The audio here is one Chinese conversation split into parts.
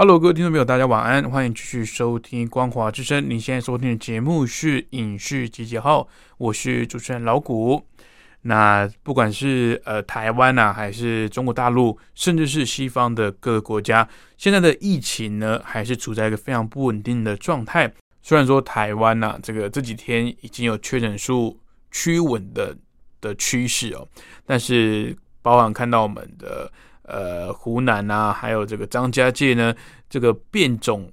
Hello，各位听众朋友，大家晚安，欢迎继续收听《光华之声》。你现在收听的节目是《影视集结号》，我是主持人老谷。那不管是呃台湾呐，还是中国大陆，甚至是西方的各个国家，现在的疫情呢，还是处在一个非常不稳定的状态。虽然说台湾呐，这个这几天已经有确诊数趋稳的的趋势哦，但是包含看到我们的。呃，湖南啊，还有这个张家界呢，这个变种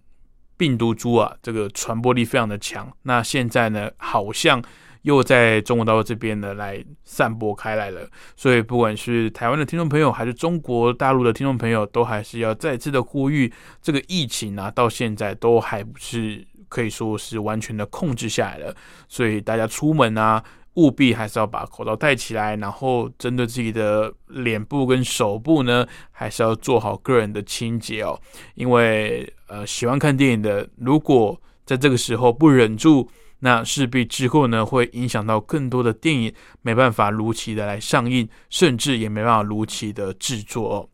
病毒株啊，这个传播力非常的强。那现在呢，好像又在中国大陆这边呢来散播开来了。所以，不管是台湾的听众朋友，还是中国大陆的听众朋友，都还是要再次的呼吁，这个疫情啊，到现在都还不是可以说是完全的控制下来了。所以，大家出门啊。务必还是要把口罩戴起来，然后针对自己的脸部跟手部呢，还是要做好个人的清洁哦。因为呃，喜欢看电影的，如果在这个时候不忍住，那势必之后呢，会影响到更多的电影没办法如期的来上映，甚至也没办法如期的制作哦。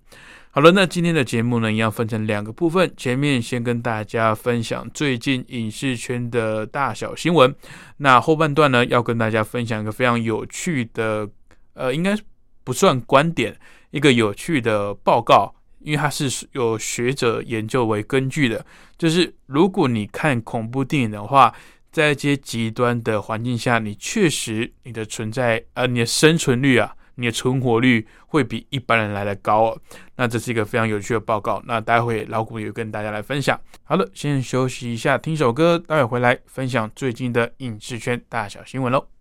好了，那今天的节目呢，一样分成两个部分。前面先跟大家分享最近影视圈的大小新闻，那后半段呢，要跟大家分享一个非常有趣的，呃，应该不算观点，一个有趣的报告，因为它是有学者研究为根据的，就是如果你看恐怖电影的话，在一些极端的环境下，你确实你的存在，呃，你的生存率啊。你的存活率会比一般人来的高哦，那这是一个非常有趣的报告。那待会老谷也跟大家来分享。好了，先休息一下，听首歌，待会回来分享最近的影视圈大小新闻喽。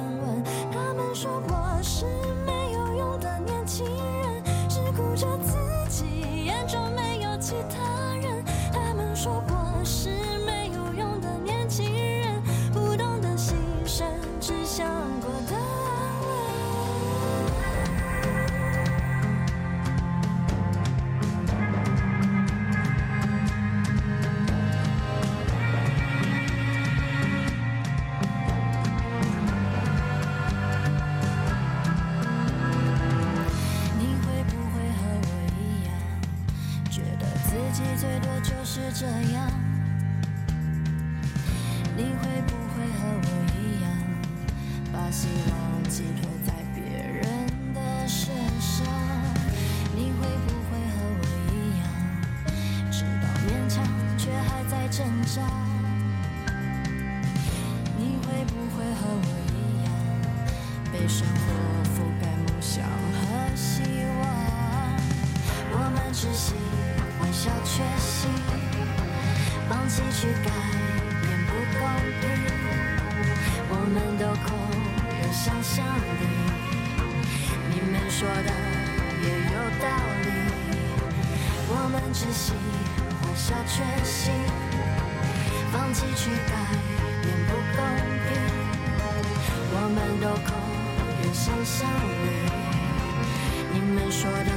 说的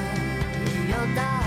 也有道理。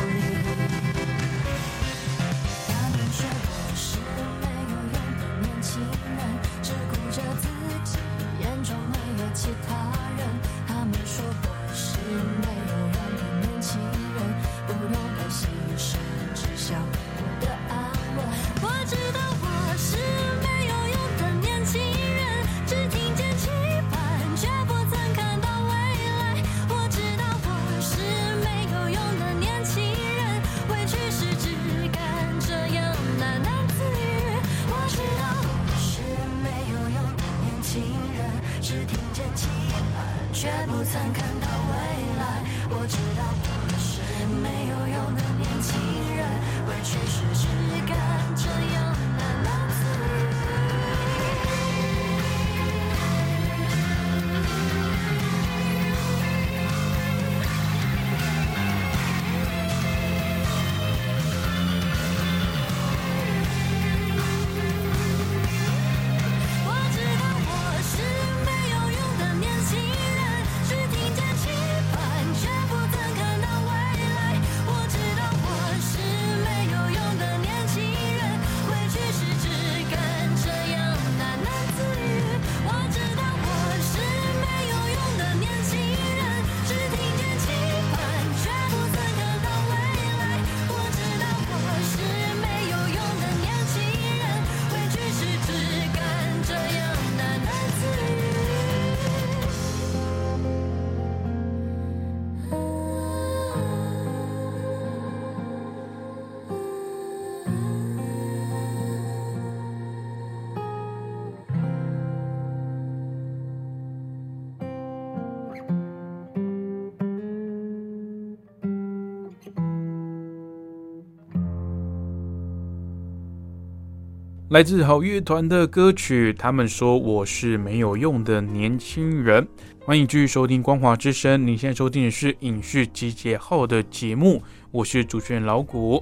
来自好乐团的歌曲，他们说我是没有用的年轻人。欢迎继续收听光华之声，你现在收听的是影视集结号的节目，我是主持人老谷。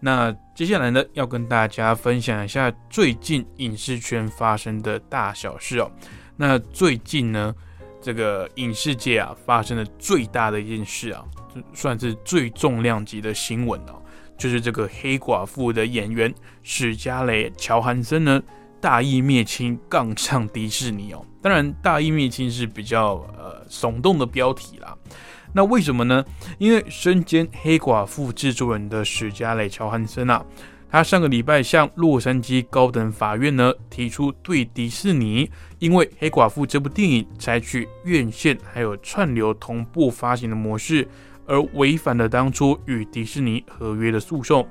那接下来呢，要跟大家分享一下最近影视圈发生的大小事哦。那最近呢，这个影视界啊发生的最大的一件事啊，算是最重量级的新闻哦。就是这个黑寡妇的演员史嘉蕾·乔韩森呢，大义灭亲杠上迪士尼哦。当然，大义灭亲是比较呃耸动的标题啦。那为什么呢？因为身兼黑寡妇制作人的史嘉蕾·乔韩森啊，他上个礼拜向洛杉矶高等法院呢提出对迪士尼因为黑寡妇这部电影采取院线还有串流同步发行的模式。而违反了当初与迪士尼合约的诉讼。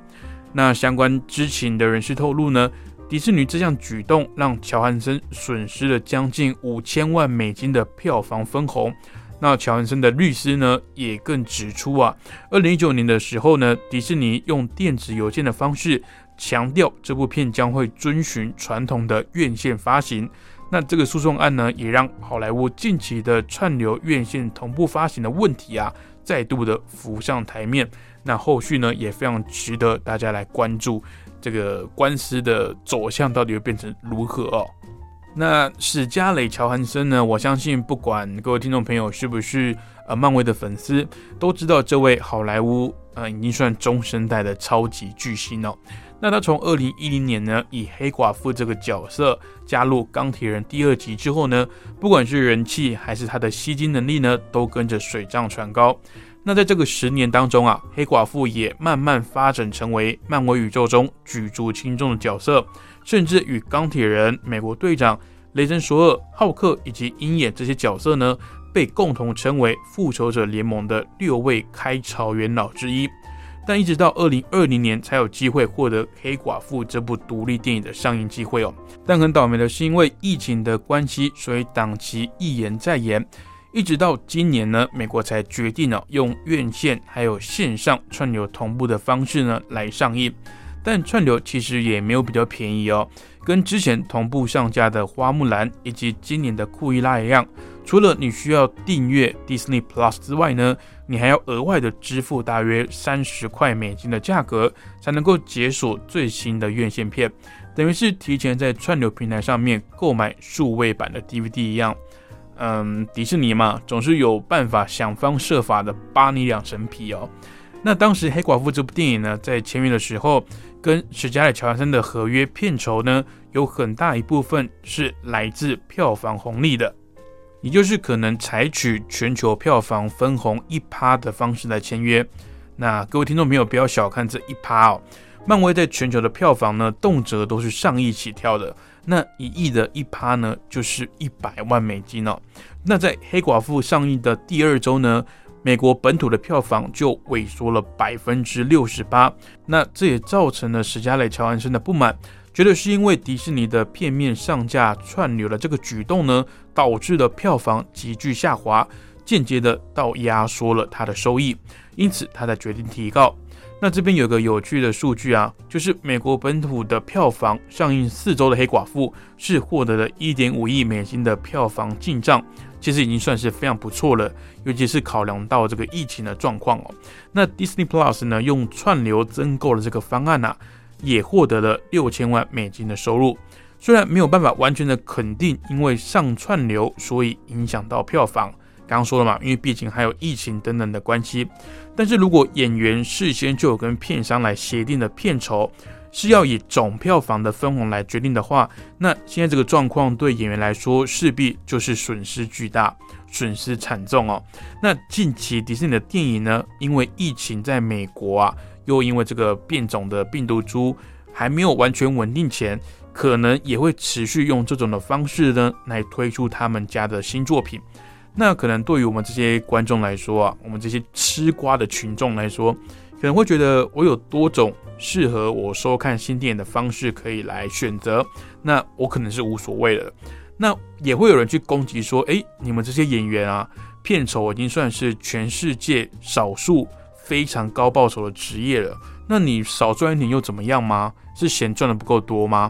那相关知情的人士透露呢，迪士尼这项举动让乔汉森损失了将近五千万美金的票房分红。那乔汉森的律师呢，也更指出啊，二零一九年的时候呢，迪士尼用电子邮件的方式强调这部片将会遵循传统的院线发行。那这个诉讼案呢，也让好莱坞近期的串流院线同步发行的问题啊。再度的浮上台面，那后续呢也非常值得大家来关注这个官司的走向到底会变成如何哦。那史嘉蕾·乔韩森呢？我相信不管各位听众朋友是不是呃漫威的粉丝，都知道这位好莱坞呃已经算中生代的超级巨星哦。那他从二零一零年呢以黑寡妇这个角色加入钢铁人第二集之后呢，不管是人气还是他的吸金能力呢，都跟着水涨船高。那在这个十年当中啊，黑寡妇也慢慢发展成为漫威宇宙中举足轻重的角色。甚至与钢铁人、美国队长、雷神索尔、浩克以及鹰眼这些角色呢，被共同称为复仇者联盟的六位开朝元老之一。但一直到二零二零年才有机会获得《黑寡妇》这部独立电影的上映机会哦。但很倒霉的是，因为疫情的关系，所以档期一延再延，一直到今年呢，美国才决定了用院线还有线上串流同步的方式呢来上映。但串流其实也没有比较便宜哦，跟之前同步上架的《花木兰》以及今年的《库伊拉》一样，除了你需要订阅 Disney Plus 之外呢，你还要额外的支付大约三十块美金的价格，才能够解锁最新的院线片，等于是提前在串流平台上面购买数位版的 DVD 一样。嗯，迪士尼嘛，总是有办法想方设法的扒你两层皮哦。那当时《黑寡妇》这部电影呢，在签约的时候，跟史嘉蕾·乔安森的合约片酬呢，有很大一部分是来自票房红利的，也就是可能采取全球票房分红一趴的方式来签约。那各位听众朋友，不要小看这一趴哦，漫威在全球的票房呢，动辄都是上亿起跳的。那一亿的一趴呢，就是一百万美金哦。那在《黑寡妇》上映的第二周呢？美国本土的票房就萎缩了百分之六十八，那这也造成了史嘉蕾·乔安森的不满，觉得是因为迪士尼的片面上架串流的这个举动呢，导致了票房急剧下滑，间接的到压缩了他的收益，因此他才决定提高。那这边有个有趣的数据啊，就是美国本土的票房上映四周的《黑寡妇》是获得了一点五亿美金的票房进账。其实已经算是非常不错了，尤其是考量到这个疫情的状况哦。那 Disney Plus 呢，用串流增购的这个方案呢，也获得了六千万美金的收入。虽然没有办法完全的肯定，因为上串流所以影响到票房，刚刚说了嘛，因为毕竟还有疫情等等的关系。但是如果演员事先就有跟片商来协定的片酬，是要以总票房的分红来决定的话，那现在这个状况对演员来说势必就是损失巨大、损失惨重哦。那近期迪士尼的电影呢，因为疫情在美国啊，又因为这个变种的病毒株还没有完全稳定前，可能也会持续用这种的方式呢来推出他们家的新作品。那可能对于我们这些观众来说啊，我们这些吃瓜的群众来说，可能会觉得我有多种。适合我收看新电影的方式可以来选择，那我可能是无所谓的。那也会有人去攻击说：“诶，你们这些演员啊，片酬已经算是全世界少数非常高报酬的职业了，那你少赚一点又怎么样吗？是嫌赚的不够多吗？”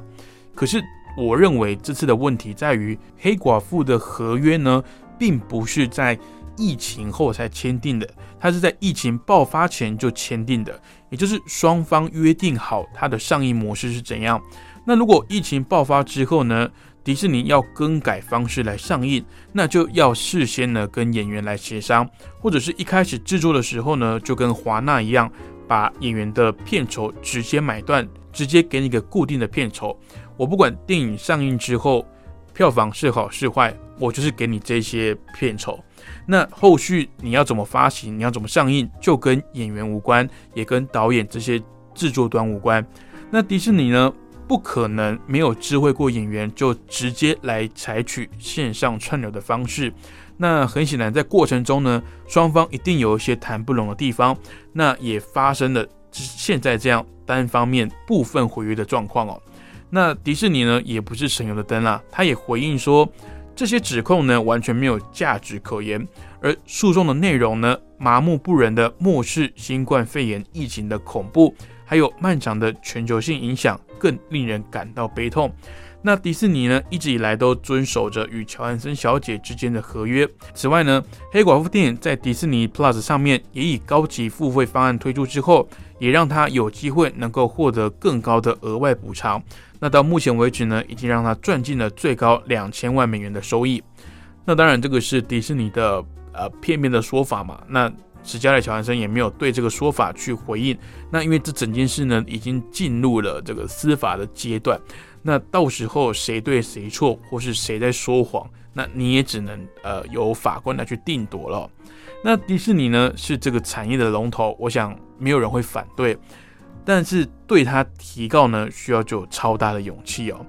可是我认为这次的问题在于，黑寡妇的合约呢，并不是在疫情后才签订的，它是在疫情爆发前就签订的。也就是双方约定好它的上映模式是怎样。那如果疫情爆发之后呢，迪士尼要更改方式来上映，那就要事先呢跟演员来协商，或者是一开始制作的时候呢，就跟华纳一样，把演员的片酬直接买断，直接给你个固定的片酬。我不管电影上映之后票房是好是坏，我就是给你这些片酬。那后续你要怎么发行，你要怎么上映，就跟演员无关，也跟导演这些制作端无关。那迪士尼呢，不可能没有知会过演员，就直接来采取线上串流的方式。那很显然，在过程中呢，双方一定有一些谈不拢的地方。那也发生了现在这样单方面部分毁约的状况哦。那迪士尼呢，也不是省油的灯啦，他也回应说。这些指控呢，完全没有价值可言，而诉讼的内容呢，麻木不仁的漠视新冠肺炎疫情的恐怖，还有漫长的全球性影响，更令人感到悲痛。那迪士尼呢，一直以来都遵守着与乔安森小姐之间的合约。此外呢，黑寡妇电影在迪士尼 Plus 上面也以高级付费方案推出之后，也让他有机会能够获得更高的额外补偿。那到目前为止呢，已经让他赚进了最高两千万美元的收益。那当然，这个是迪士尼的呃片面的说法嘛。那史嘉蕾·乔安森也没有对这个说法去回应。那因为这整件事呢，已经进入了这个司法的阶段。那到时候谁对谁错，或是谁在说谎，那你也只能呃由法官来去定夺了。那迪士尼呢是这个产业的龙头，我想没有人会反对。但是对他提告呢，需要就有超大的勇气哦。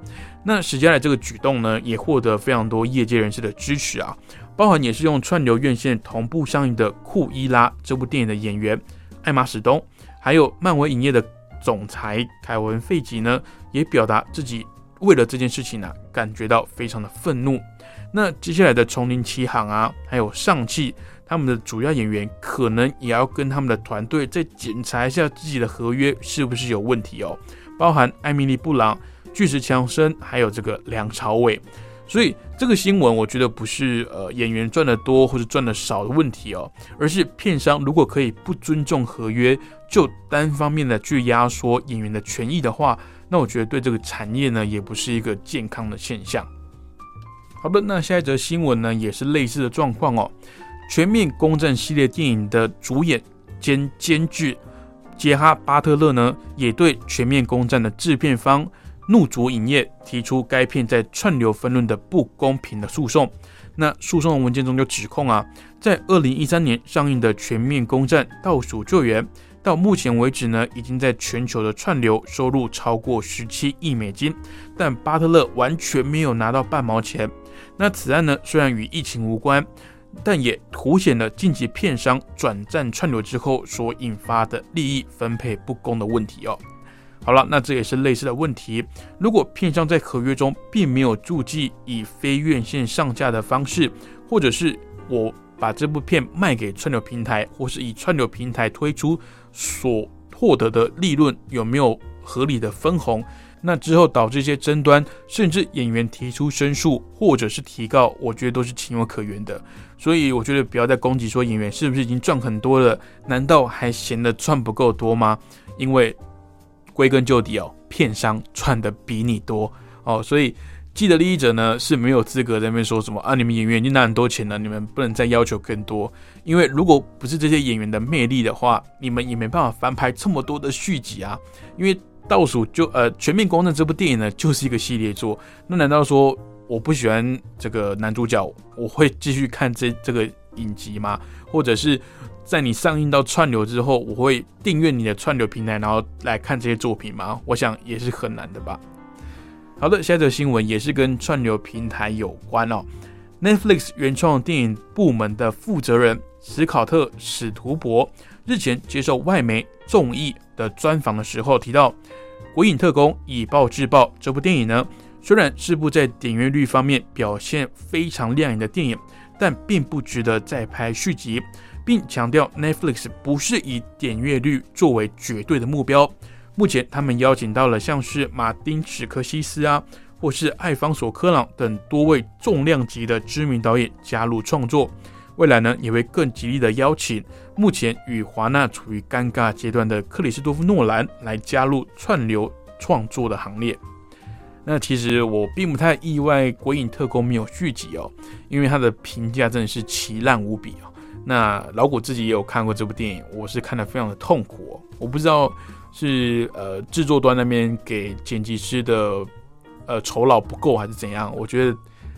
那史嘉蕾这个举动呢，也获得非常多业界人士的支持啊，包含也是用串流院线同步上映的《库伊拉》这部电影的演员艾玛史东，还有漫威影业的总裁凯文·费吉呢，也表达自己为了这件事情呢，感觉到非常的愤怒。那接下来的丛林奇航啊，还有上汽，他们的主要演员可能也要跟他们的团队再检查一下自己的合约是不是有问题哦，包含艾米丽·布朗、巨石强森，还有这个梁朝伟。所以这个新闻，我觉得不是呃演员赚的多或者赚的少的问题哦，而是片商如果可以不尊重合约，就单方面的去压缩演员的权益的话，那我觉得对这个产业呢，也不是一个健康的现象。好的，那下一则新闻呢，也是类似的状况哦。全面公正系列电影的主演兼监制杰哈巴特勒呢，也对全面公正的制片方。怒卓影业提出该片在串流分论的不公平的诉讼。那诉讼文件中就指控啊，在二零一三年上映的《全面攻占倒数救援》，到目前为止呢，已经在全球的串流收入超过十七亿美金，但巴特勒完全没有拿到半毛钱。那此案呢，虽然与疫情无关，但也凸显了晋级片商转战串流之后所引发的利益分配不公的问题哦。好了，那这也是类似的问题。如果片商在合约中并没有注记以非院线上架的方式，或者是我把这部片卖给串流平台，或是以串流平台推出所获得的利润有没有合理的分红，那之后导致一些争端，甚至演员提出申诉或者是提告，我觉得都是情有可原的。所以我觉得不要再攻击说演员是不是已经赚很多了，难道还嫌得赚不够多吗？因为归根究底哦，片商赚的比你多哦，所以既得利益者呢是没有资格在那边说什么啊，你们演员已经拿很多钱了，你们不能再要求更多。因为如果不是这些演员的魅力的话，你们也没办法翻拍这么多的续集啊。因为倒数就呃全面公正这部电影呢就是一个系列作，那难道说我不喜欢这个男主角，我会继续看这这个影集吗？或者是？在你上映到串流之后，我会订阅你的串流平台，然后来看这些作品吗？我想也是很难的吧。好的，下一则新闻也是跟串流平台有关哦。Netflix 原创电影部门的负责人史考特·史图伯日前接受外媒众议的专访的时候提到，《鬼影特工：以暴制暴》这部电影呢，虽然是部在点阅率方面表现非常亮眼的电影，但并不值得再拍续集。并强调，Netflix 不是以点阅率作为绝对的目标。目前，他们邀请到了像是马丁·史科西斯啊，或是艾方索·科朗等多位重量级的知名导演加入创作。未来呢，也会更极力的邀请目前与华纳处于尴尬阶段的克里斯多夫·诺兰来加入串流创作的行列。那其实我并不太意外，《鬼影特工》没有续集哦，因为它的评价真的是奇烂无比哦。那老谷自己也有看过这部电影，我是看得非常的痛苦哦。我不知道是呃制作端那边给剪辑师的呃酬劳不够还是怎样。我觉得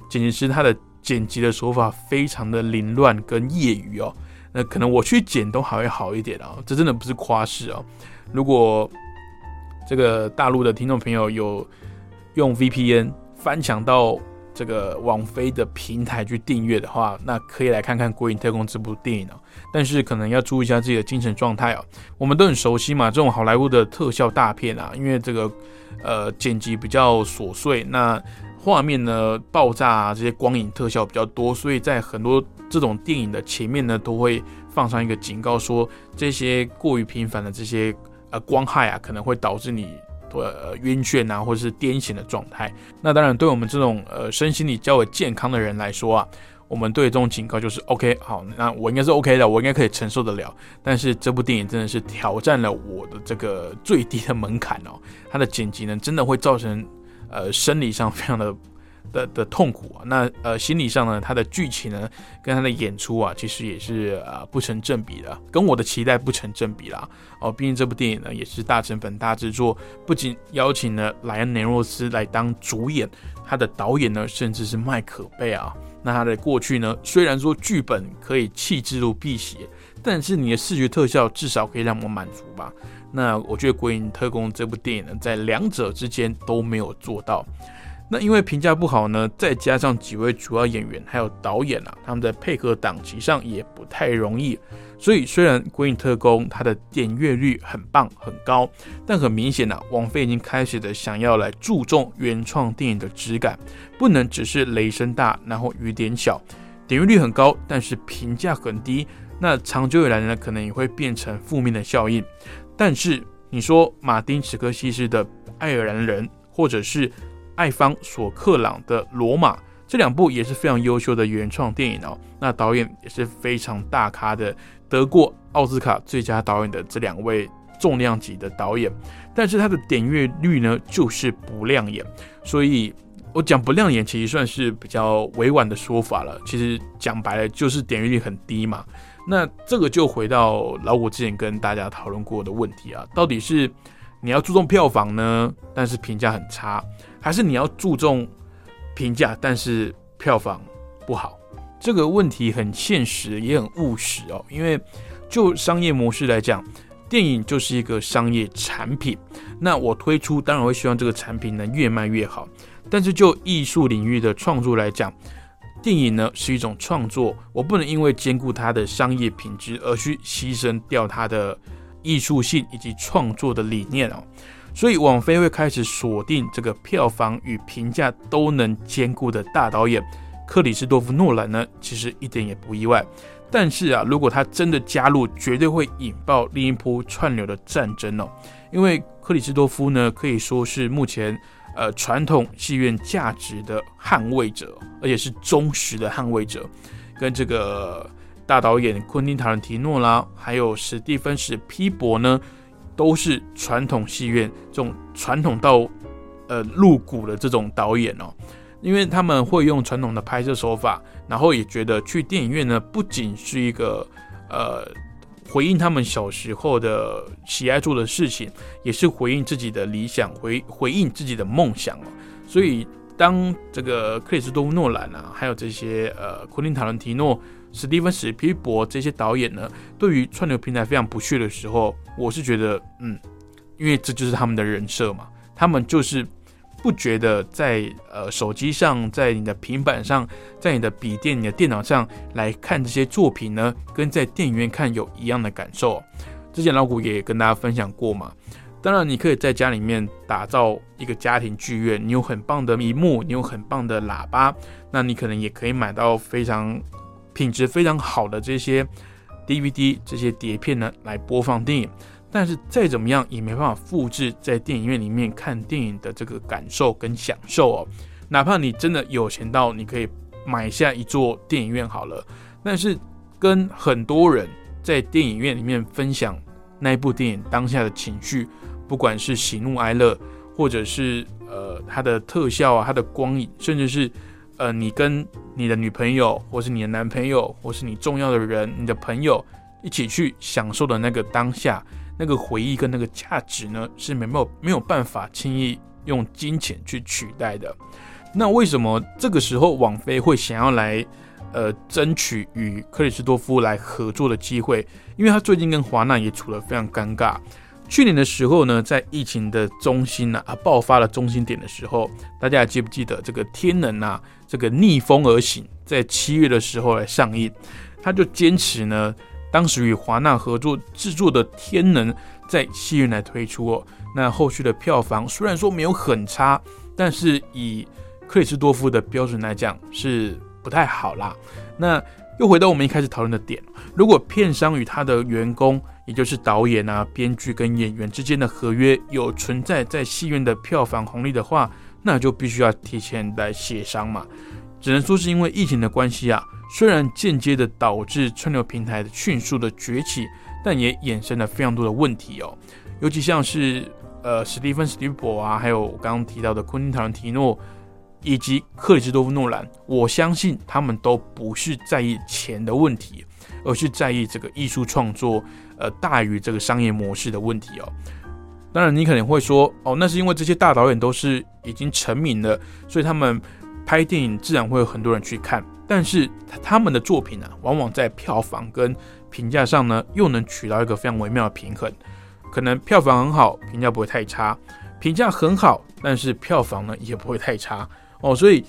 剪辑师他的剪辑的手法非常的凌乱跟业余哦。那可能我去剪都还会好一点哦。这真的不是夸饰哦。如果这个大陆的听众朋友有用 VPN 翻墙到。这个网飞的平台去订阅的话，那可以来看看《国影特工》这部电影哦。但是可能要注意一下自己的精神状态哦。我们都很熟悉嘛，这种好莱坞的特效大片啊，因为这个呃剪辑比较琐碎，那画面呢爆炸啊这些光影特效比较多，所以在很多这种电影的前面呢都会放上一个警告，说这些过于频繁的这些呃光害啊，可能会导致你。呃，晕眩啊，或者是癫痫的状态。那当然，对我们这种呃身心理较为健康的人来说啊，我们对这种警告就是 OK，好，那我应该是 OK 的，我应该可以承受得了。但是这部电影真的是挑战了我的这个最低的门槛哦，它的剪辑呢，真的会造成呃生理上非常的。的的痛苦啊，那呃心理上呢，他的剧情呢跟他的演出啊，其实也是呃不成正比的，跟我的期待不成正比啦。哦，毕竟这部电影呢也是大成本大制作，不仅邀请了莱恩·雷诺斯来当主演，他的导演呢甚至是麦可贝啊。那他的过去呢，虽然说剧本可以弃之如敝屣，但是你的视觉特效至少可以让我满足吧。那我觉得《鬼影特工》这部电影呢，在两者之间都没有做到。那因为评价不好呢，再加上几位主要演员还有导演啊，他们在配合档期上也不太容易，所以虽然《鬼影特工》它的点阅率很棒很高，但很明显呢，王菲已经开始的想要来注重原创电影的质感，不能只是雷声大，然后雨点小，点阅率很高，但是评价很低，那长久以来呢，可能也会变成负面的效应。但是你说马丁·史科西斯的《爱尔兰人》，或者是艾方索克朗的《罗马》。这两部也是非常优秀的原创电影哦，那导演也是非常大咖的，得过奥斯卡最佳导演的这两位重量级的导演，但是他的点阅率呢就是不亮眼，所以我讲不亮眼其实算是比较委婉的说法了，其实讲白了就是点阅率很低嘛。那这个就回到老谷之前跟大家讨论过的问题啊，到底是你要注重票房呢，但是评价很差，还是你要注重？评价，但是票房不好，这个问题很现实，也很务实哦。因为就商业模式来讲，电影就是一个商业产品。那我推出，当然会希望这个产品能越卖越好。但是就艺术领域的创作来讲，电影呢是一种创作，我不能因为兼顾它的商业品质而去牺牲掉它的艺术性以及创作的理念哦。所以，网飞会开始锁定这个票房与评价都能兼顾的大导演克里斯多夫·诺兰呢，其实一点也不意外。但是啊，如果他真的加入，绝对会引爆另一波串流的战争哦。因为克里斯多夫呢，可以说是目前呃传统戏院价值的捍卫者，而且是忠实的捍卫者。跟这个大导演昆汀·塔伦提诺啦，还有史蒂芬·史皮伯呢。都是传统戏院这种传统到呃入骨的这种导演哦，因为他们会用传统的拍摄手法，然后也觉得去电影院呢不仅是一个呃回应他们小时候的喜爱做的事情，也是回应自己的理想，回回应自己的梦想哦。所以当这个克里斯多夫诺兰啊，还有这些呃昆汀塔伦提诺。史蒂芬史皮伯这些导演呢，对于串流平台非常不屑的时候，我是觉得，嗯，因为这就是他们的人设嘛，他们就是不觉得在呃手机上、在你的平板上、在你的笔电、你的电脑上来看这些作品呢，跟在电影院看有一样的感受。之前老谷也跟大家分享过嘛，当然你可以在家里面打造一个家庭剧院，你有很棒的荧幕，你有很棒的喇叭，那你可能也可以买到非常。品质非常好的这些 DVD 这些碟片呢，来播放电影，但是再怎么样也没办法复制在电影院里面看电影的这个感受跟享受哦。哪怕你真的有钱到你可以买下一座电影院好了，但是跟很多人在电影院里面分享那一部电影当下的情绪，不管是喜怒哀乐，或者是呃它的特效啊，它的光影，甚至是。呃，你跟你的女朋友，或是你的男朋友，或是你重要的人，你的朋友一起去享受的那个当下，那个回忆跟那个价值呢，是没有没有办法轻易用金钱去取代的。那为什么这个时候网飞会想要来呃争取与克里斯多夫来合作的机会？因为他最近跟华纳也处得非常尴尬。去年的时候呢，在疫情的中心呢啊爆发了中心点的时候，大家还记不记得这个天能啊？这个逆风而行，在七月的时候来上映，他就坚持呢，当时与华纳合作制作的《天能》在戏院来推出哦。那后续的票房虽然说没有很差，但是以克里斯多夫的标准来讲是不太好啦。那又回到我们一开始讨论的点，如果片商与他的员工，也就是导演啊、编剧跟演员之间的合约有存在在戏院的票房红利的话，那就必须要提前来协商嘛，只能说是因为疫情的关系啊，虽然间接的导致串流平台的迅速的崛起，但也衍生了非常多的问题哦。尤其像是呃史蒂芬史蒂伯啊，还有我刚刚提到的昆汀塔伦提诺以及克里斯多夫诺兰，我相信他们都不是在意钱的问题，而是在意这个艺术创作呃大于这个商业模式的问题哦。当然，你可能会说，哦，那是因为这些大导演都是已经成名了，所以他们拍电影自然会有很多人去看。但是他们的作品呢，往往在票房跟评价上呢，又能取到一个非常微妙的平衡。可能票房很好，评价不会太差；评价很好，但是票房呢也不会太差。哦，所以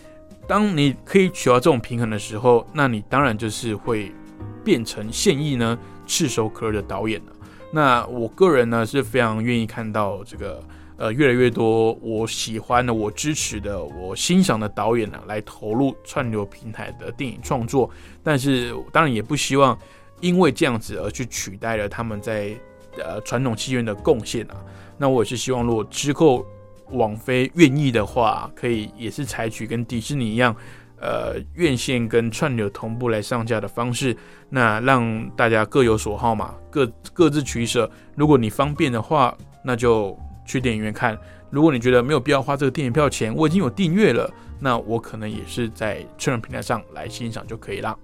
当你可以取到这种平衡的时候，那你当然就是会变成现役呢，炙手可热的导演了。那我个人呢是非常愿意看到这个呃越来越多我喜欢的、我支持的、我欣赏的导演呢来投入串流平台的电影创作，但是当然也不希望因为这样子而去取代了他们在呃传统戏院的贡献啊。那我也是希望，如果之后网飞愿意的话，可以也是采取跟迪士尼一样。呃，院线跟串流同步来上架的方式，那让大家各有所好嘛，各各自取舍。如果你方便的话，那就去电影院看；如果你觉得没有必要花这个电影票钱，我已经有订阅了，那我可能也是在串流平台上来欣赏就可以了。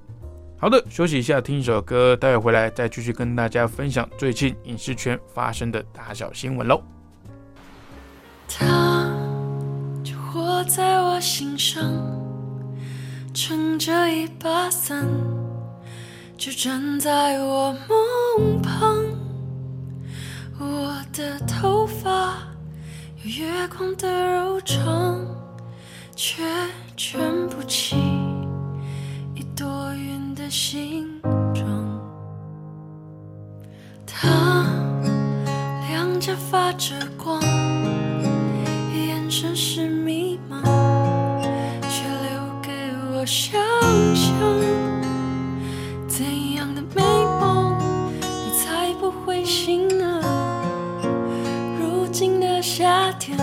好的，休息一下，听一首歌，待会回来再继续跟大家分享最近影视圈发生的大小新闻喽。他就活在我心上。撑着一把伞，就站在我梦旁。我的头发有月光的柔长，却卷不起一朵云的形状。他两颊发着光，城市迷茫。却留给我想象怎样的美梦，你才不会醒呢？如今的夏天。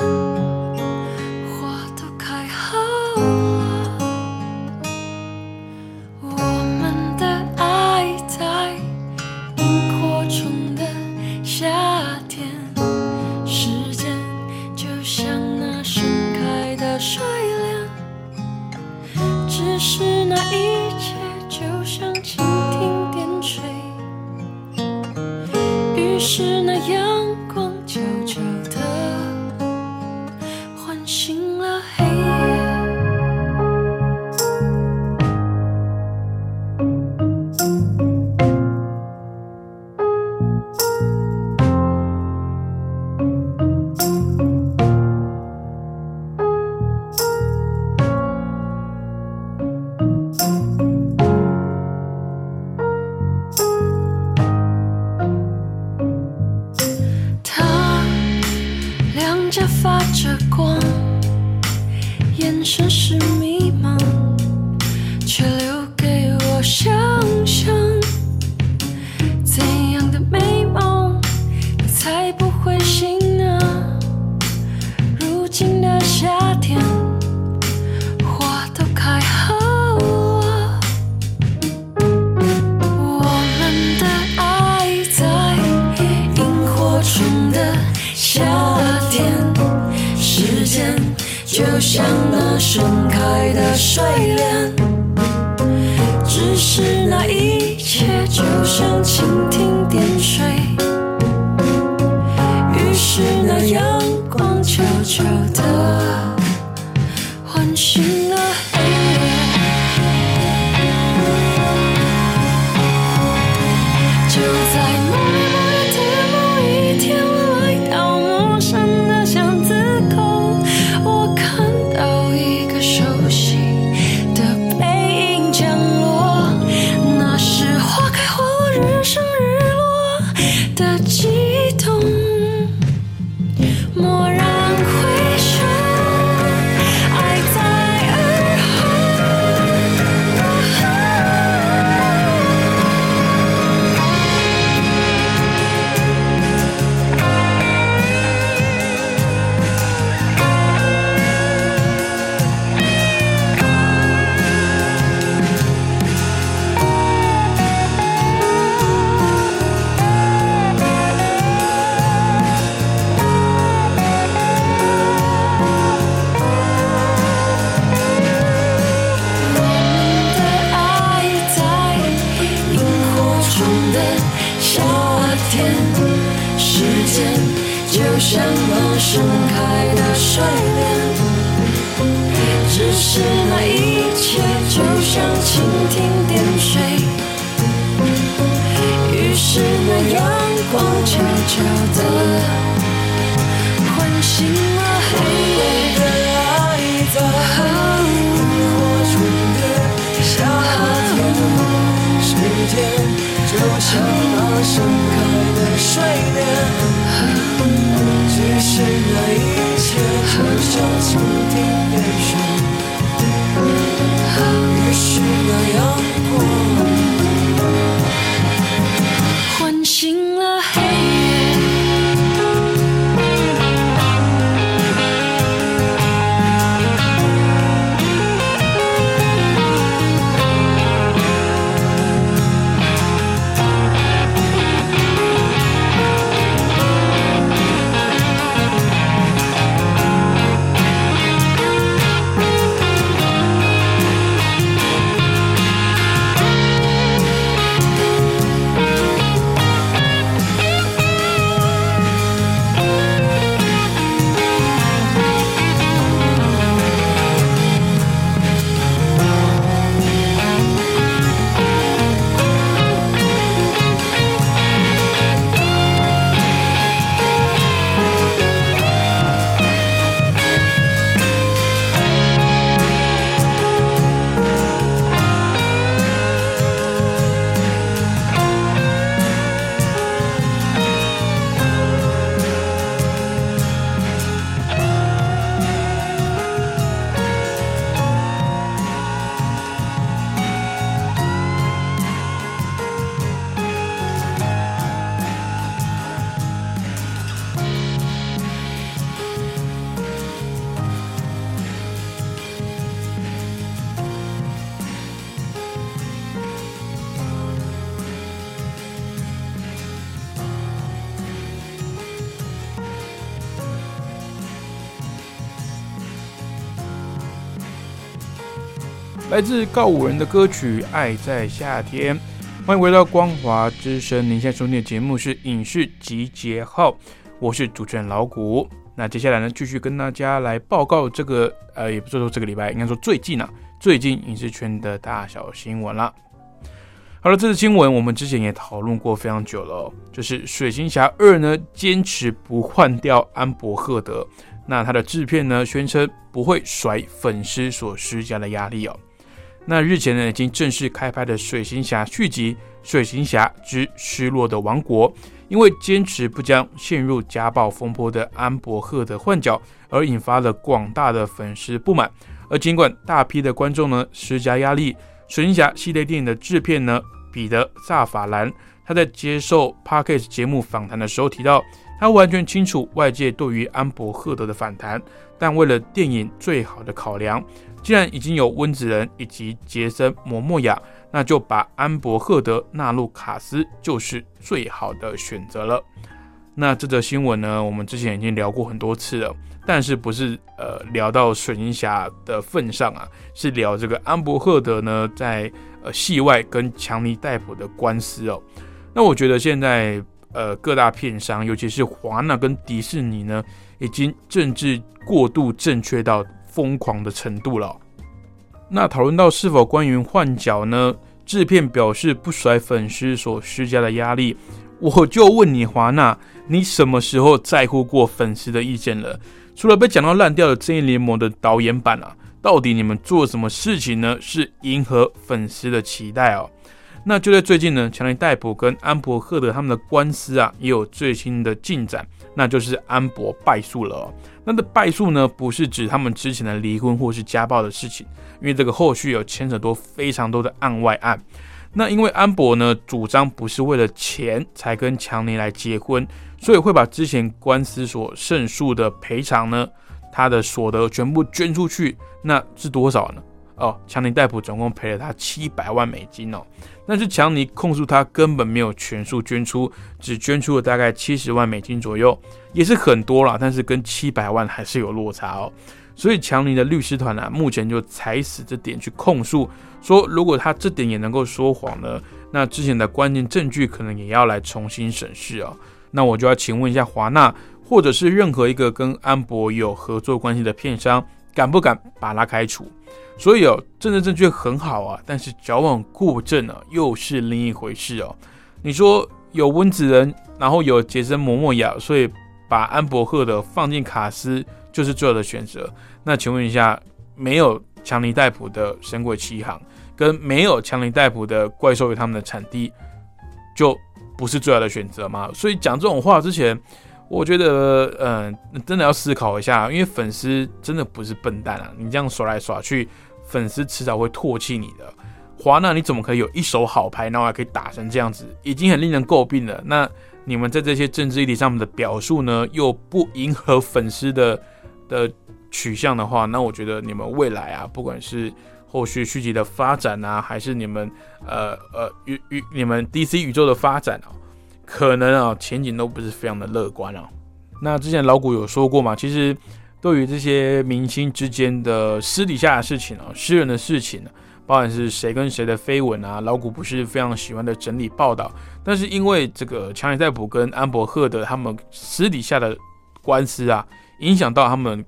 来自告五人的歌曲《爱在夏天》。欢迎回到光华之声，您现在收听的节目是影视集结号，我是主持人老谷。那接下来呢，继续跟大家来报告这个呃，也不是说这个礼拜，应该说最近啊，最近影视圈的大小新闻了。好了，这次新闻我们之前也讨论过非常久了，就是《水行侠二》呢，坚持不换掉安博赫德。那他的制片呢，宣称不会甩粉丝所施加的压力哦。那日前呢，已经正式开拍的《水行侠》续集《水行侠之失落的王国》，因为坚持不将陷入家暴风波的安伯赫德换角，而引发了广大的粉丝不满。而尽管大批的观众呢施加压力，《水行侠》系列电影的制片呢彼得萨法兰，他在接受 Parkes 节目访谈的时候提到。他完全清楚外界对于安博赫德的反弹，但为了电影最好的考量，既然已经有温子仁以及杰森·摩莫亚，那就把安博赫德纳入卡斯就是最好的选择了。那这则新闻呢，我们之前已经聊过很多次了，但是不是呃聊到水晶侠的份上啊，是聊这个安博赫德呢在呃戏外跟强尼戴普的官司哦。那我觉得现在。呃，各大片商，尤其是华纳跟迪士尼呢，已经政治过度正确到疯狂的程度了。那讨论到是否关于换角呢？制片表示不甩粉丝所施加的压力。我就问你，华纳，你什么时候在乎过粉丝的意见了？除了被讲到烂掉的《正义联盟》的导演版啊，到底你们做什么事情呢？是迎合粉丝的期待哦。那就在最近呢，强尼戴普跟安博赫德他们的官司啊，也有最新的进展，那就是安博败诉了。那的败诉呢，不是指他们之前的离婚或是家暴的事情，因为这个后续有牵扯多非常多的案外案。那因为安博呢，主张不是为了钱才跟强尼来结婚，所以会把之前官司所胜诉的赔偿呢，他的所得全部捐出去。那是多少呢？哦，强尼戴普总共赔了他七百万美金哦。但是强尼控诉他根本没有全数捐出，只捐出了大概七十万美金左右，也是很多了，但是跟七百万还是有落差哦。所以强尼的律师团呢，目前就踩死这点去控诉，说如果他这点也能够说谎呢，那之前的关键证据可能也要来重新审视哦。那我就要请问一下华纳，或者是任何一个跟安博有合作关系的片商，敢不敢把他开除？所以哦，政治正确很好啊，但是矫枉过正啊，又是另一回事哦。你说有温子仁，然后有杰森·摩莫亚，所以把安伯赫的放进卡斯就是最好的选择。那请问一下，没有强尼戴普的《神鬼奇航》，跟没有强尼戴普的《怪兽与他们的产地》，就不是最好的选择吗？所以讲这种话之前，我觉得，嗯，真的要思考一下，因为粉丝真的不是笨蛋啊，你这样耍来耍去。粉丝迟早会唾弃你的，华纳你怎么可以有一手好牌，然后还可以打成这样子，已经很令人诟病了。那你们在这些政治议题上面的表述呢，又不迎合粉丝的的取向的话，那我觉得你们未来啊，不管是后续续集的发展啊，还是你们呃呃宇宇你们 DC 宇宙的发展啊，可能啊前景都不是非常的乐观啊。那之前老古有说过嘛，其实。对于这些明星之间的私底下的事情啊，私人的事情呢，不管是谁跟谁的绯闻啊，老古不是非常喜欢的整理报道。但是因为这个强尼戴普跟安伯赫德他们私底下的官司啊，影响到他们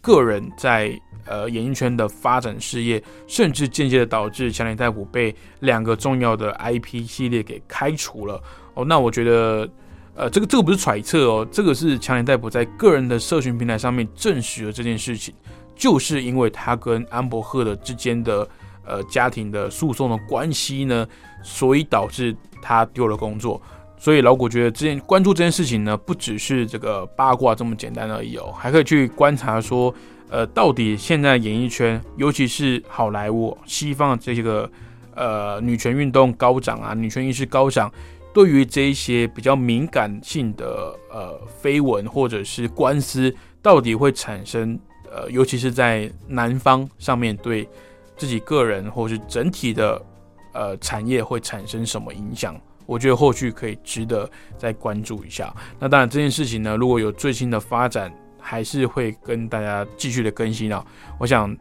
个人在呃演艺圈的发展事业，甚至间接的导致强尼戴普被两个重要的 IP 系列给开除了。哦，那我觉得。呃，这个这个不是揣测哦，这个是强尼戴普在个人的社群平台上面证实了这件事情，就是因为他跟安伯赫的之间的呃家庭的诉讼的关系呢，所以导致他丢了工作。所以老古觉得这件关注这件事情呢，不只是这个八卦这么简单而已哦，还可以去观察说，呃，到底现在演艺圈，尤其是好莱坞、西方的这些个呃女权运动高涨啊，女权意识高涨。对于这一些比较敏感性的呃绯闻或者是官司，到底会产生呃，尤其是在男方上面对自己个人或是整体的呃产业会产生什么影响？我觉得后续可以值得再关注一下。那当然这件事情呢，如果有最新的发展，还是会跟大家继续的更新啊。我想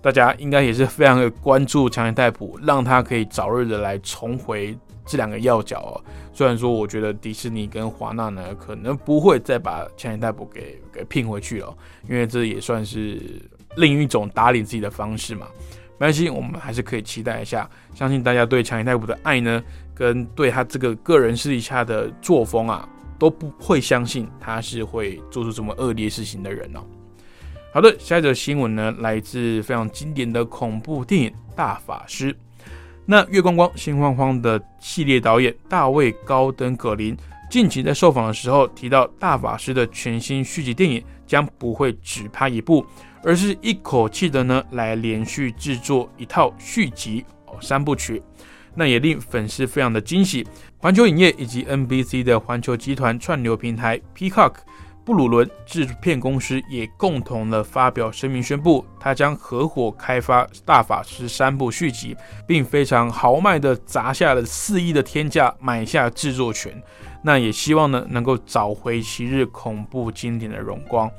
大家应该也是非常的关注强尼戴普，让他可以早日的来重回这两个要角哦。虽然说，我觉得迪士尼跟华纳呢，可能不会再把强尼戴普给给聘回去了，因为这也算是另一种打理自己的方式嘛。没关系，我们还是可以期待一下。相信大家对强尼戴普的爱呢，跟对他这个个人私底下的作风啊，都不会相信他是会做出这么恶劣事情的人哦。好的，下一则新闻呢，来自非常经典的恐怖电影《大法师》。那月光光、心慌慌的系列导演大卫·高登·葛林近期在受访的时候提到，《大法师》的全新续集电影将不会只拍一部，而是一口气的呢来连续制作一套续集哦三部曲。那也令粉丝非常的惊喜。环球影业以及 NBC 的环球集团串流平台 Peacock。布鲁伦制片公司也共同的发表声明，宣布他将合伙开发《大法师》三部续集，并非常豪迈的砸下了四亿的天价买下制作权。那也希望呢能够找回昔日恐怖经典的荣光。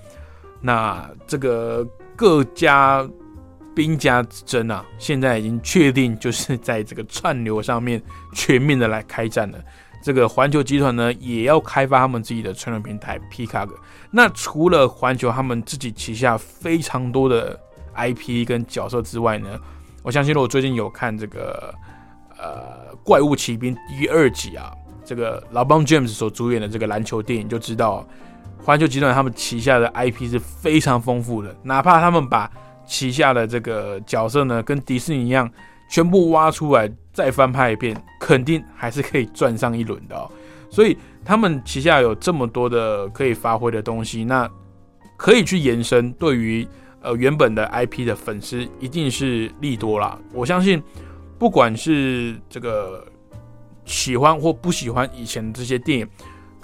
那这个各家兵家之争啊，现在已经确定就是在这个串流上面全面的来开战了。这个环球集团呢，也要开发他们自己的串流平台 Peacock。那除了环球他们自己旗下非常多的 IP 跟角色之外呢，我相信如果最近有看这个呃《怪物骑兵》第二集啊，这个老邦 James 所主演的这个篮球电影，就知道环球集团他们旗下的 IP 是非常丰富的。哪怕他们把旗下的这个角色呢，跟迪士尼一样。全部挖出来再翻拍一遍，肯定还是可以赚上一轮的哦。所以他们旗下有这么多的可以发挥的东西，那可以去延伸。对于呃原本的 IP 的粉丝，一定是利多啦。我相信，不管是这个喜欢或不喜欢以前这些电影，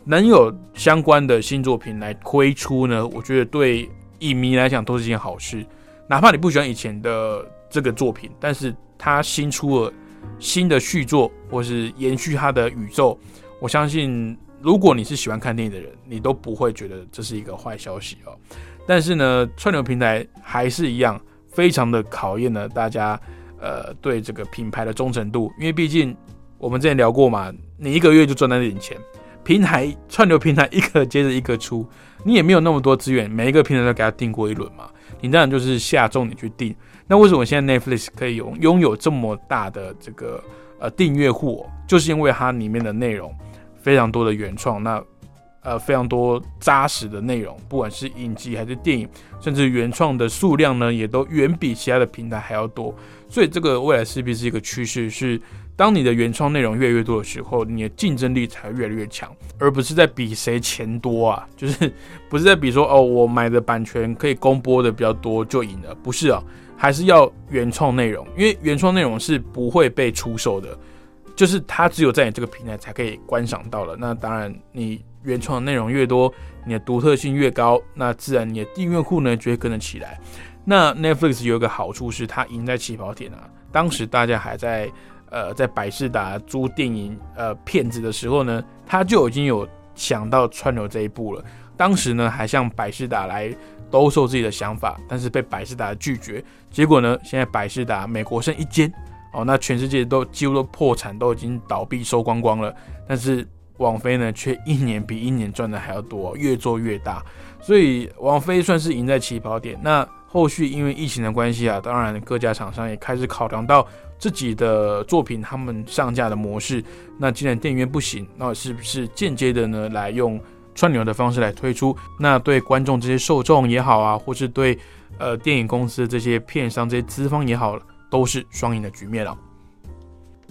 能有相关的新作品来推出呢，我觉得对影迷来讲都是件好事。哪怕你不喜欢以前的这个作品，但是他新出了新的续作，或是延续他的宇宙，我相信，如果你是喜欢看电影的人，你都不会觉得这是一个坏消息哦。但是呢，串流平台还是一样，非常的考验了大家呃对这个品牌的忠诚度，因为毕竟我们之前聊过嘛，你一个月就赚那点钱，平台串流平台一个接着一个出，你也没有那么多资源，每一个平台都给他订过一轮嘛，你当然就是下重点去订。那为什么现在 Netflix 可以拥拥有这么大的这个呃订阅户？就是因为它里面的内容非常多的原创，那呃非常多扎实的内容，不管是影集还是电影，甚至原创的数量呢，也都远比其他的平台还要多。所以这个未来势必是一个趋势，是当你的原创内容越来越多的时候，你的竞争力才越来越强，而不是在比谁钱多啊，就是不是在比说哦我买的版权可以公播的比较多就赢了，不是啊。还是要原创内容，因为原创内容是不会被出售的，就是它只有在你这个平台才可以观赏到了。那当然，你原创内容越多，你的独特性越高，那自然你的订阅户呢就会跟着起来。那 Netflix 有一个好处是它赢在起跑点啊。当时大家还在呃在百事达租电影呃片子的时候呢，它就已经有想到串流这一步了。当时呢还向百事达来。兜售自己的想法，但是被百事达拒绝。结果呢？现在百事达美国剩一间哦，那全世界都几乎都破产，都已经倒闭收光光了。但是网飞呢，却一年比一年赚的还要多，越做越大。所以网飞算是赢在起跑点。那后续因为疫情的关系啊，当然各家厂商也开始考量到自己的作品他们上架的模式。那既然电影院不行，那是不是间接的呢来用？串流的方式来推出，那对观众这些受众也好啊，或是对呃电影公司这些片商这些资方也好，都是双赢的局面了。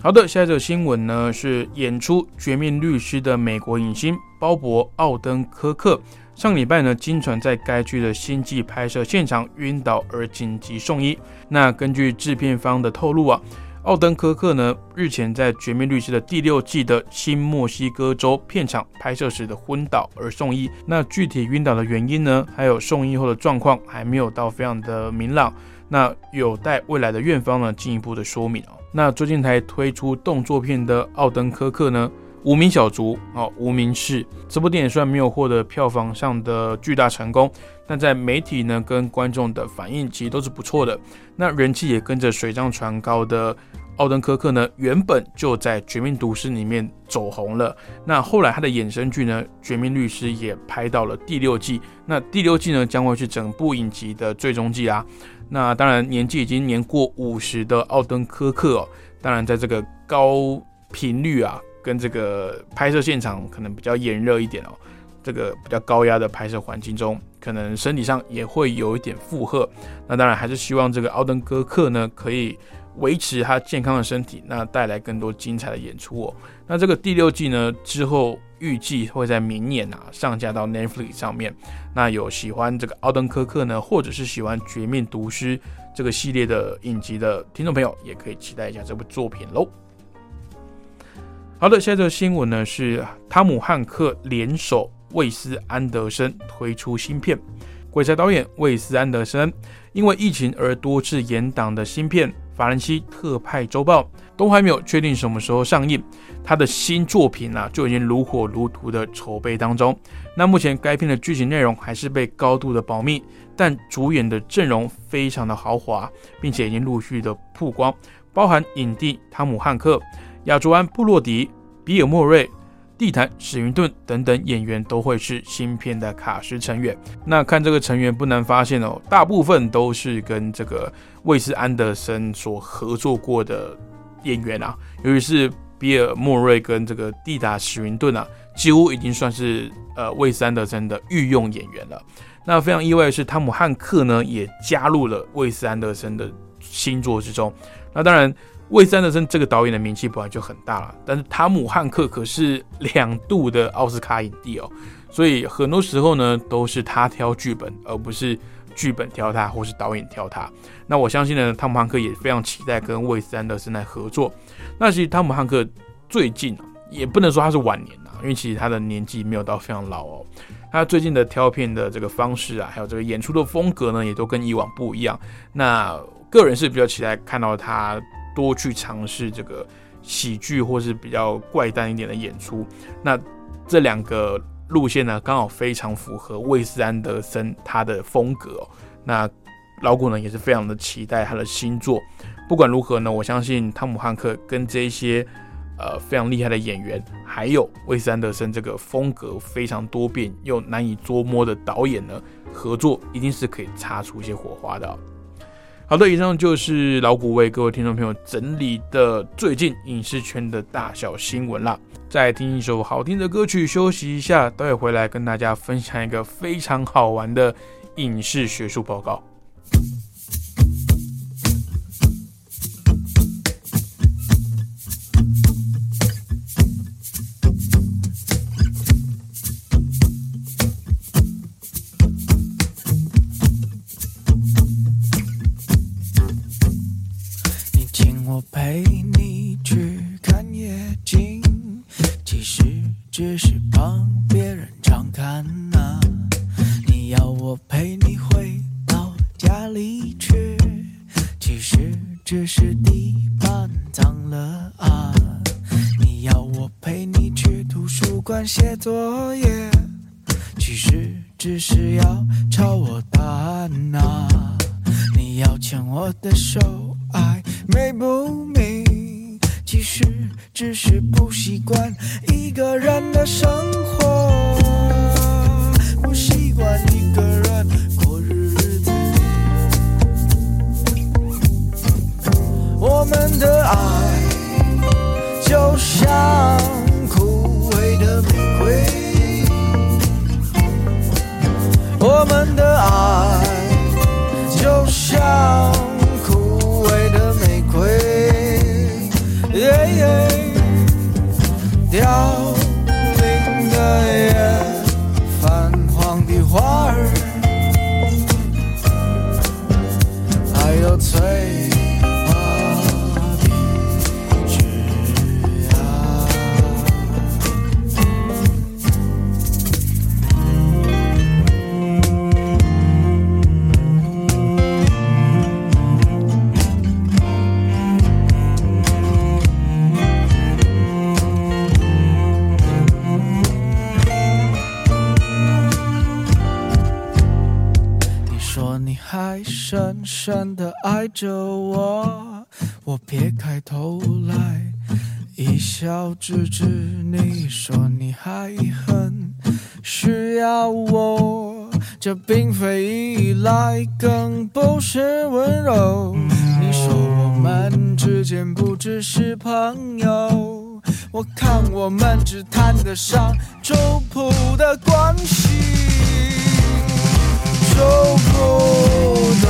好的，下一则新闻呢是演出《绝命律师》的美国影星鲍勃·奥登科克，上礼拜呢经传在该剧的新季拍摄现场晕倒而紧急送医。那根据制片方的透露啊。奥登科克呢，日前在《绝命律师》的第六季的新墨西哥州片场拍摄时的昏倒而送医。那具体晕倒的原因呢，还有送医后的状况还没有到非常的明朗。那有待未来的院方呢进一步的说明哦。那最近才推出动作片的奥登科克呢，无名小卒哦，无名氏这部电影虽然没有获得票房上的巨大成功，但在媒体呢跟观众的反应其实都是不错的。那人气也跟着水涨船高的奥登科克呢，原本就在《绝命毒师》里面走红了。那后来他的衍生剧呢，《绝命律师》也拍到了第六季。那第六季呢，将会是整部影集的最终季啊。那当然，年纪已经年过五十的奥登科克哦，当然在这个高频率啊。跟这个拍摄现场可能比较炎热一点哦，这个比较高压的拍摄环境中，可能身体上也会有一点负荷。那当然还是希望这个奥登戈克呢可以维持他健康的身体，那带来更多精彩的演出哦。那这个第六季呢之后预计会在明年啊上架到 Netflix 上面。那有喜欢这个奥登科克呢，或者是喜欢《绝命毒师》这个系列的影集的听众朋友，也可以期待一下这部作品喽。好的，下这个新闻呢是汤姆汉克联手魏斯安德森推出新片。鬼才导演魏斯安德森因为疫情而多次延档的新片《法兰西特派周报》都还没有确定什么时候上映，他的新作品呢就已经如火如荼的筹备当中。那目前该片的剧情内容还是被高度的保密，但主演的阵容非常的豪华，并且已经陆续的曝光，包含影帝汤姆汉克。亚卓安·布洛迪、比尔·莫瑞、地毯史云顿等等演员都会是新片的卡司成员。那看这个成员，不难发现哦，大部分都是跟这个魏斯·安德森所合作过的演员啊。尤其是比尔·莫瑞跟这个地毯史云顿啊，几乎已经算是呃魏斯·安德森的御用演员了。那非常意外的是，汤姆·汉克呢也加入了魏斯·安德森的新作之中。那当然。魏三德森这个导演的名气本来就很大了，但是汤姆汉克可是两度的奥斯卡影帝哦，所以很多时候呢都是他挑剧本，而不是剧本挑他，或是导演挑他。那我相信呢，汤姆汉克也非常期待跟魏三德森来合作。那其实汤姆汉克最近啊，也不能说他是晚年啊，因为其实他的年纪没有到非常老哦。他最近的挑片的这个方式啊，还有这个演出的风格呢，也都跟以往不一样。那个人是比较期待看到他。多去尝试这个喜剧或是比较怪诞一点的演出，那这两个路线呢，刚好非常符合魏斯安德森他的风格。那老古呢也是非常的期待他的新作。不管如何呢，我相信汤姆汉克跟这些呃非常厉害的演员，还有魏斯安德森这个风格非常多变又难以捉摸的导演呢，合作一定是可以擦出一些火花的。好的，以上就是老古为各位听众朋友整理的最近影视圈的大小新闻啦。再听一首好听的歌曲，休息一下，待会回来跟大家分享一个非常好玩的影视学术报告。去图书馆写作业，其实只是要抄我答案啊！你要牵我的手，爱没不明，其实只是不习惯一个人的生活，不习惯一个人过日子。我们的爱就像……的玫瑰，我们的爱就像枯萎的玫瑰，凋。深深的爱着我。我撇开头来，一笑置之。你说你还很需要我，这并非依赖，更不是温柔。你说我们之间不只是朋友。我看我们只谈得上周普的关系，周普的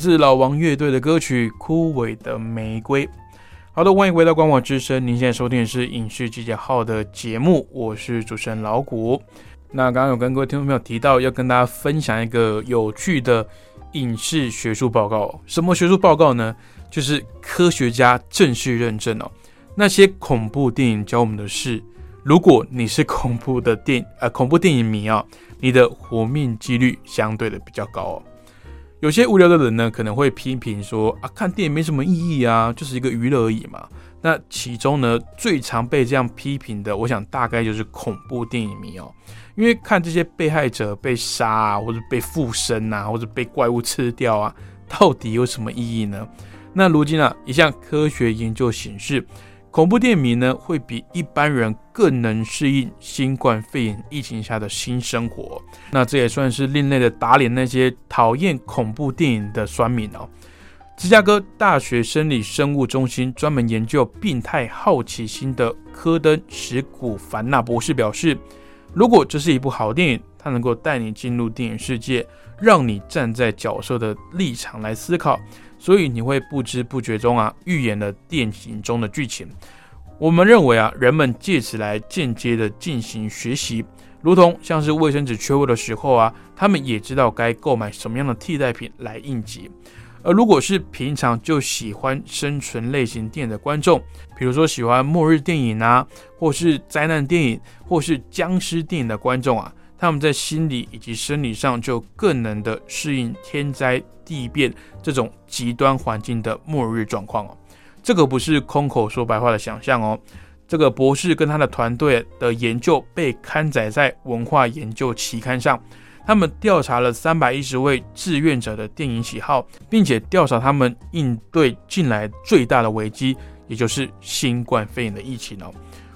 自老王乐队的歌曲《枯萎的玫瑰》。好的，欢迎回到《官网之声》，您现在收听的是影视集结号的节目，我是主持人老谷。那刚刚有跟各位听众朋友提到，要跟大家分享一个有趣的影视学术报告。什么学术报告呢？就是科学家正式认证哦，那些恐怖电影教我们的是，如果你是恐怖的电呃恐怖电影迷啊，你的活命几率相对的比较高哦。有些无聊的人呢，可能会批评说啊，看电影没什么意义啊，就是一个娱乐而已嘛。那其中呢，最常被这样批评的，我想大概就是恐怖电影迷哦，因为看这些被害者被杀啊，或者被附身啊，或者被怪物吃掉啊，到底有什么意义呢？那如今啊，一项科学研究显示。恐怖电影迷呢，会比一般人更能适应新冠肺炎疫情下的新生活。那这也算是另类的打脸那些讨厌恐怖电影的酸民哦。芝加哥大学生理生物中心专门研究病态好奇心的科登史古凡纳博士表示，如果这是一部好电影，它能够带你进入电影世界，让你站在角色的立场来思考。所以你会不知不觉中啊预演了电影中的剧情。我们认为啊，人们借此来间接的进行学习，如同像是卫生纸缺货的时候啊，他们也知道该购买什么样的替代品来应急。而如果是平常就喜欢生存类型电影的观众，比如说喜欢末日电影啊，或是灾难电影，或是僵尸电影的观众啊。他们在心理以及生理上就更能的适应天灾地变这种极端环境的末日状况哦，这个不是空口说白话的想象哦。这个博士跟他的团队的研究被刊载在文化研究期刊上，他们调查了三百一十位志愿者的电影喜好，并且调查他们应对近来最大的危机，也就是新冠肺炎的疫情哦。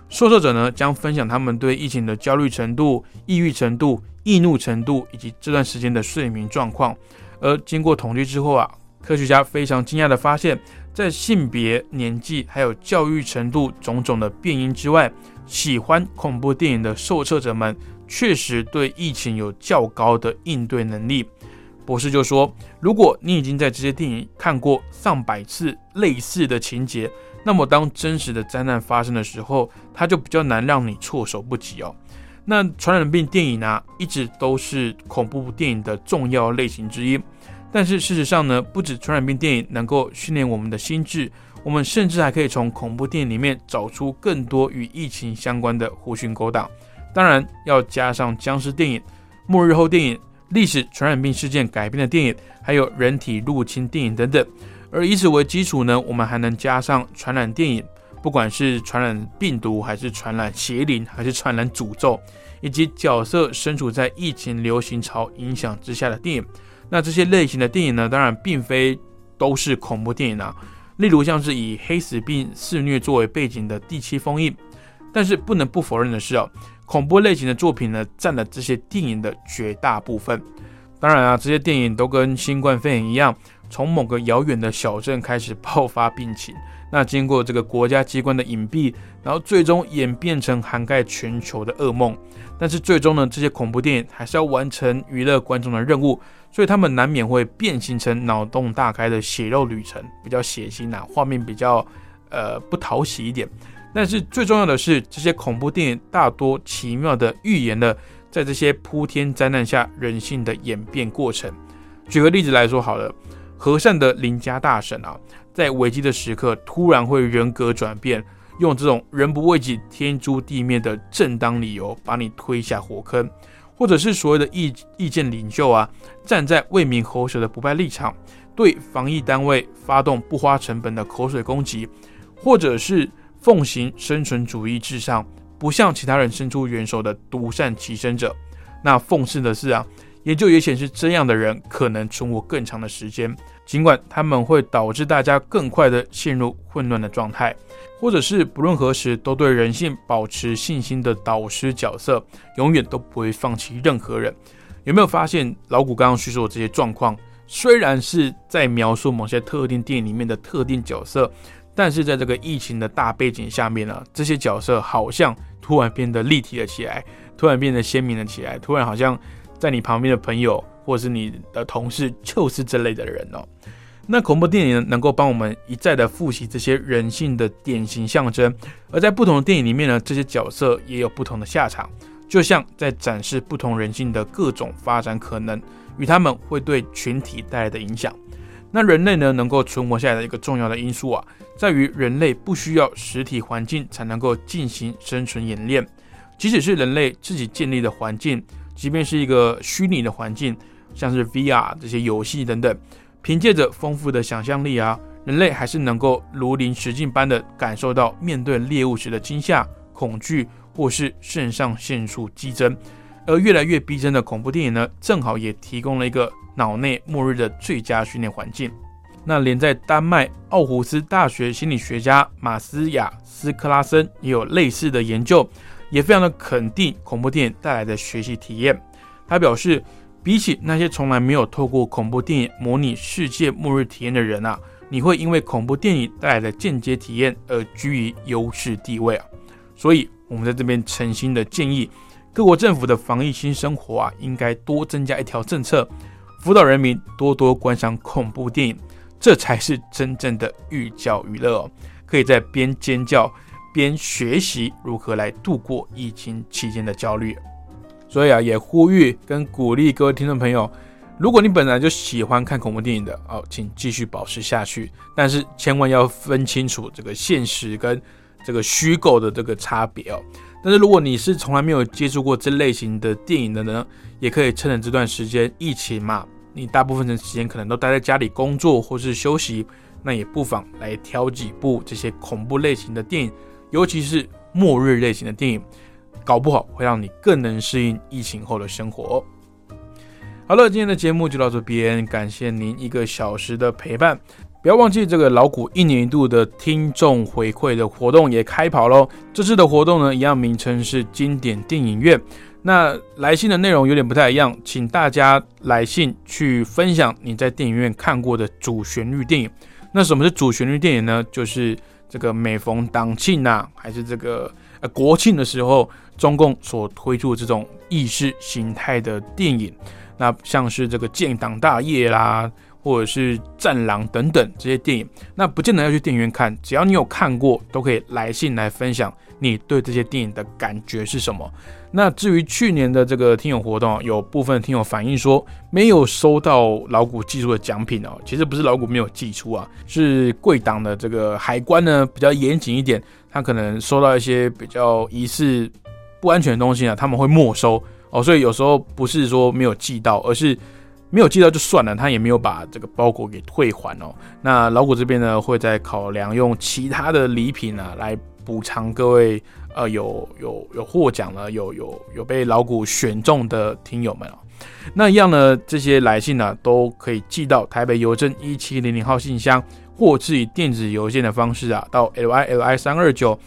受测者呢将分享他们对疫情的焦虑程度、抑郁程度、易怒程度以及这段时间的睡眠状况。而经过统计之后啊，科学家非常惊讶的发现，在性别、年纪还有教育程度种种的变因之外，喜欢恐怖电影的受测者们确实对疫情有较高的应对能力。博士就说，如果你已经在这些电影看过上百次类似的情节。那么，当真实的灾难发生的时候，它就比较难让你措手不及哦。那传染病电影啊，一直都是恐怖电影的重要类型之一。但是事实上呢，不止传染病电影能够训练我们的心智，我们甚至还可以从恐怖电影里面找出更多与疫情相关的狐群狗党。当然，要加上僵尸电影、末日后电影、历史传染病事件改编的电影，还有人体入侵电影等等。而以此为基础呢，我们还能加上传染电影。不管是传染病毒，还是传染邪灵，还是传染诅咒，以及角色身处在疫情流行潮影响之下的电影，那这些类型的电影呢，当然并非都是恐怖电影啊。例如像是以黑死病肆虐作为背景的《第七封印》，但是不能不否认的是哦，恐怖类型的作品呢，占了这些电影的绝大部分。当然啊，这些电影都跟新冠肺炎一样，从某个遥远的小镇开始爆发病情。那经过这个国家机关的隐蔽，然后最终演变成涵盖全球的噩梦。但是最终呢，这些恐怖电影还是要完成娱乐观众的任务，所以他们难免会变形成脑洞大开的血肉旅程，比较血腥啊，画面比较呃不讨喜一点。但是最重要的是，这些恐怖电影大多奇妙的预言了在这些铺天灾难下人性的演变过程。举个例子来说好了，和善的邻家大婶啊。在危机的时刻，突然会人格转变，用这种人不为己，天诛地灭的正当理由把你推下火坑，或者是所谓的意意见领袖啊，站在为民喉舌的不败立场，对防疫单位发动不花成本的口水攻击，或者是奉行生存主义至上，不向其他人伸出援手的独善其身者。那讽刺的是啊，研究也显示，这样的人可能存活更长的时间。尽管他们会导致大家更快的陷入混乱的状态，或者是不论何时都对人性保持信心的导师角色，永远都不会放弃任何人。有没有发现老谷刚刚叙述的这些状况，虽然是在描述某些特定电影里面的特定角色，但是在这个疫情的大背景下面呢，这些角色好像突然变得立体了起来，突然变得鲜明了起来，突然好像在你旁边的朋友。或是你的同事就是这类的人哦。那恐怖电影能够帮我们一再的复习这些人性的典型象征，而在不同的电影里面呢，这些角色也有不同的下场，就像在展示不同人性的各种发展可能与他们会对群体带来的影响。那人类呢能够存活下来的一个重要的因素啊，在于人类不需要实体环境才能够进行生存演练，即使是人类自己建立的环境，即便是一个虚拟的环境。像是 VR 这些游戏等等，凭借着丰富的想象力啊，人类还是能够如临实境般的感受到面对猎物时的惊吓、恐惧，或是肾上腺素激增。而越来越逼真的恐怖电影呢，正好也提供了一个脑内末日的最佳训练环境。那连在丹麦奥胡斯大学心理学家马斯雅斯克拉森也有类似的研究，也非常的肯定恐怖电影带来的学习体验。他表示。比起那些从来没有透过恐怖电影模拟世界末日体验的人啊，你会因为恐怖电影带来的间接体验而居于优势地位啊。所以，我们在这边诚心的建议，各国政府的防疫新生活啊，应该多增加一条政策，辅导人民多多观赏恐怖电影，这才是真正的寓教于乐哦。可以在边尖叫边学习如何来度过疫情期间的焦虑。所以啊，也呼吁跟鼓励各位听众朋友，如果你本来就喜欢看恐怖电影的哦，请继续保持下去。但是千万要分清楚这个现实跟这个虚构的这个差别哦。但是如果你是从来没有接触过这类型的电影的呢，也可以趁着这段时间疫情嘛，你大部分的时间可能都待在家里工作或是休息，那也不妨来挑几部这些恐怖类型的电影，尤其是末日类型的电影。搞不好会让你更能适应疫情后的生活。好了，今天的节目就到这边，感谢您一个小时的陪伴。不要忘记这个老谷一年一度的听众回馈的活动也开跑喽。这次的活动呢，一样名称是经典电影院。那来信的内容有点不太一样，请大家来信去分享你在电影院看过的主旋律电影。那什么是主旋律电影呢？就是这个每逢党庆呐，还是这个呃国庆的时候。中共所推出的这种意识形态的电影，那像是这个建党大业啦，或者是《战狼》等等这些电影，那不见得要去电影院看，只要你有看过，都可以来信来分享你对这些电影的感觉是什么。那至于去年的这个听友活动，有部分听友反映说没有收到老谷寄出的奖品哦，其实不是老谷没有寄出啊，是贵党的这个海关呢比较严谨一点，他可能收到一些比较疑似不安全的东西啊，他们会没收哦，所以有时候不是说没有寄到，而是。没有寄到就算了，他也没有把这个包裹给退还哦。那老谷这边呢，会在考量用其他的礼品啊来补偿各位呃有有有获奖了，有有有被老谷选中的听友们哦。那一样呢，这些来信呢都可以寄到台北邮政一七零零号信箱，或是以电子邮件的方式啊，到 l i l i 三二九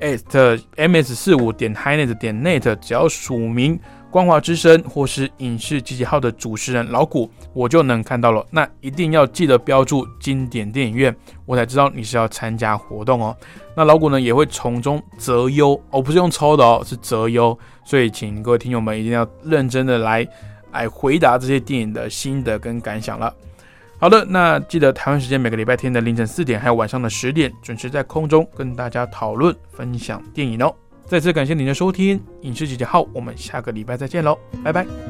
at m s 四五点 hinet 点 net，只要署名。光华之声或是影视集结号的主持人老谷，我就能看到了。那一定要记得标注经典电影院，我才知道你是要参加活动哦。那老谷呢也会从中择优哦，不是用抽的哦，是择优。所以请各位听友们一定要认真的来来回答这些电影的心得跟感想了。好的，那记得台湾时间每个礼拜天的凌晨四点，还有晚上的十点，准时在空中跟大家讨论分享电影哦。再次感谢您的收听，《影视集结号》，我们下个礼拜再见喽，拜拜。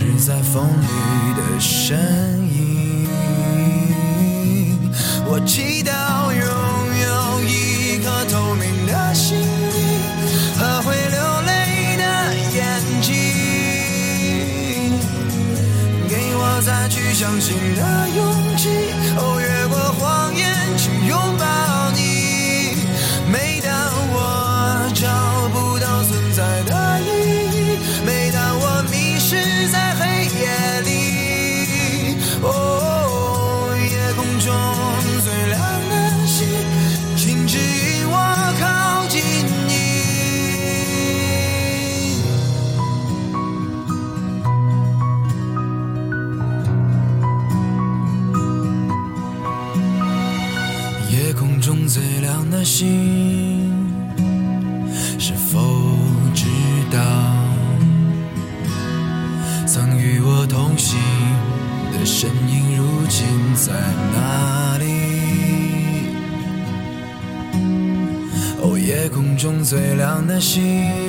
是在风里的声音。最亮的星，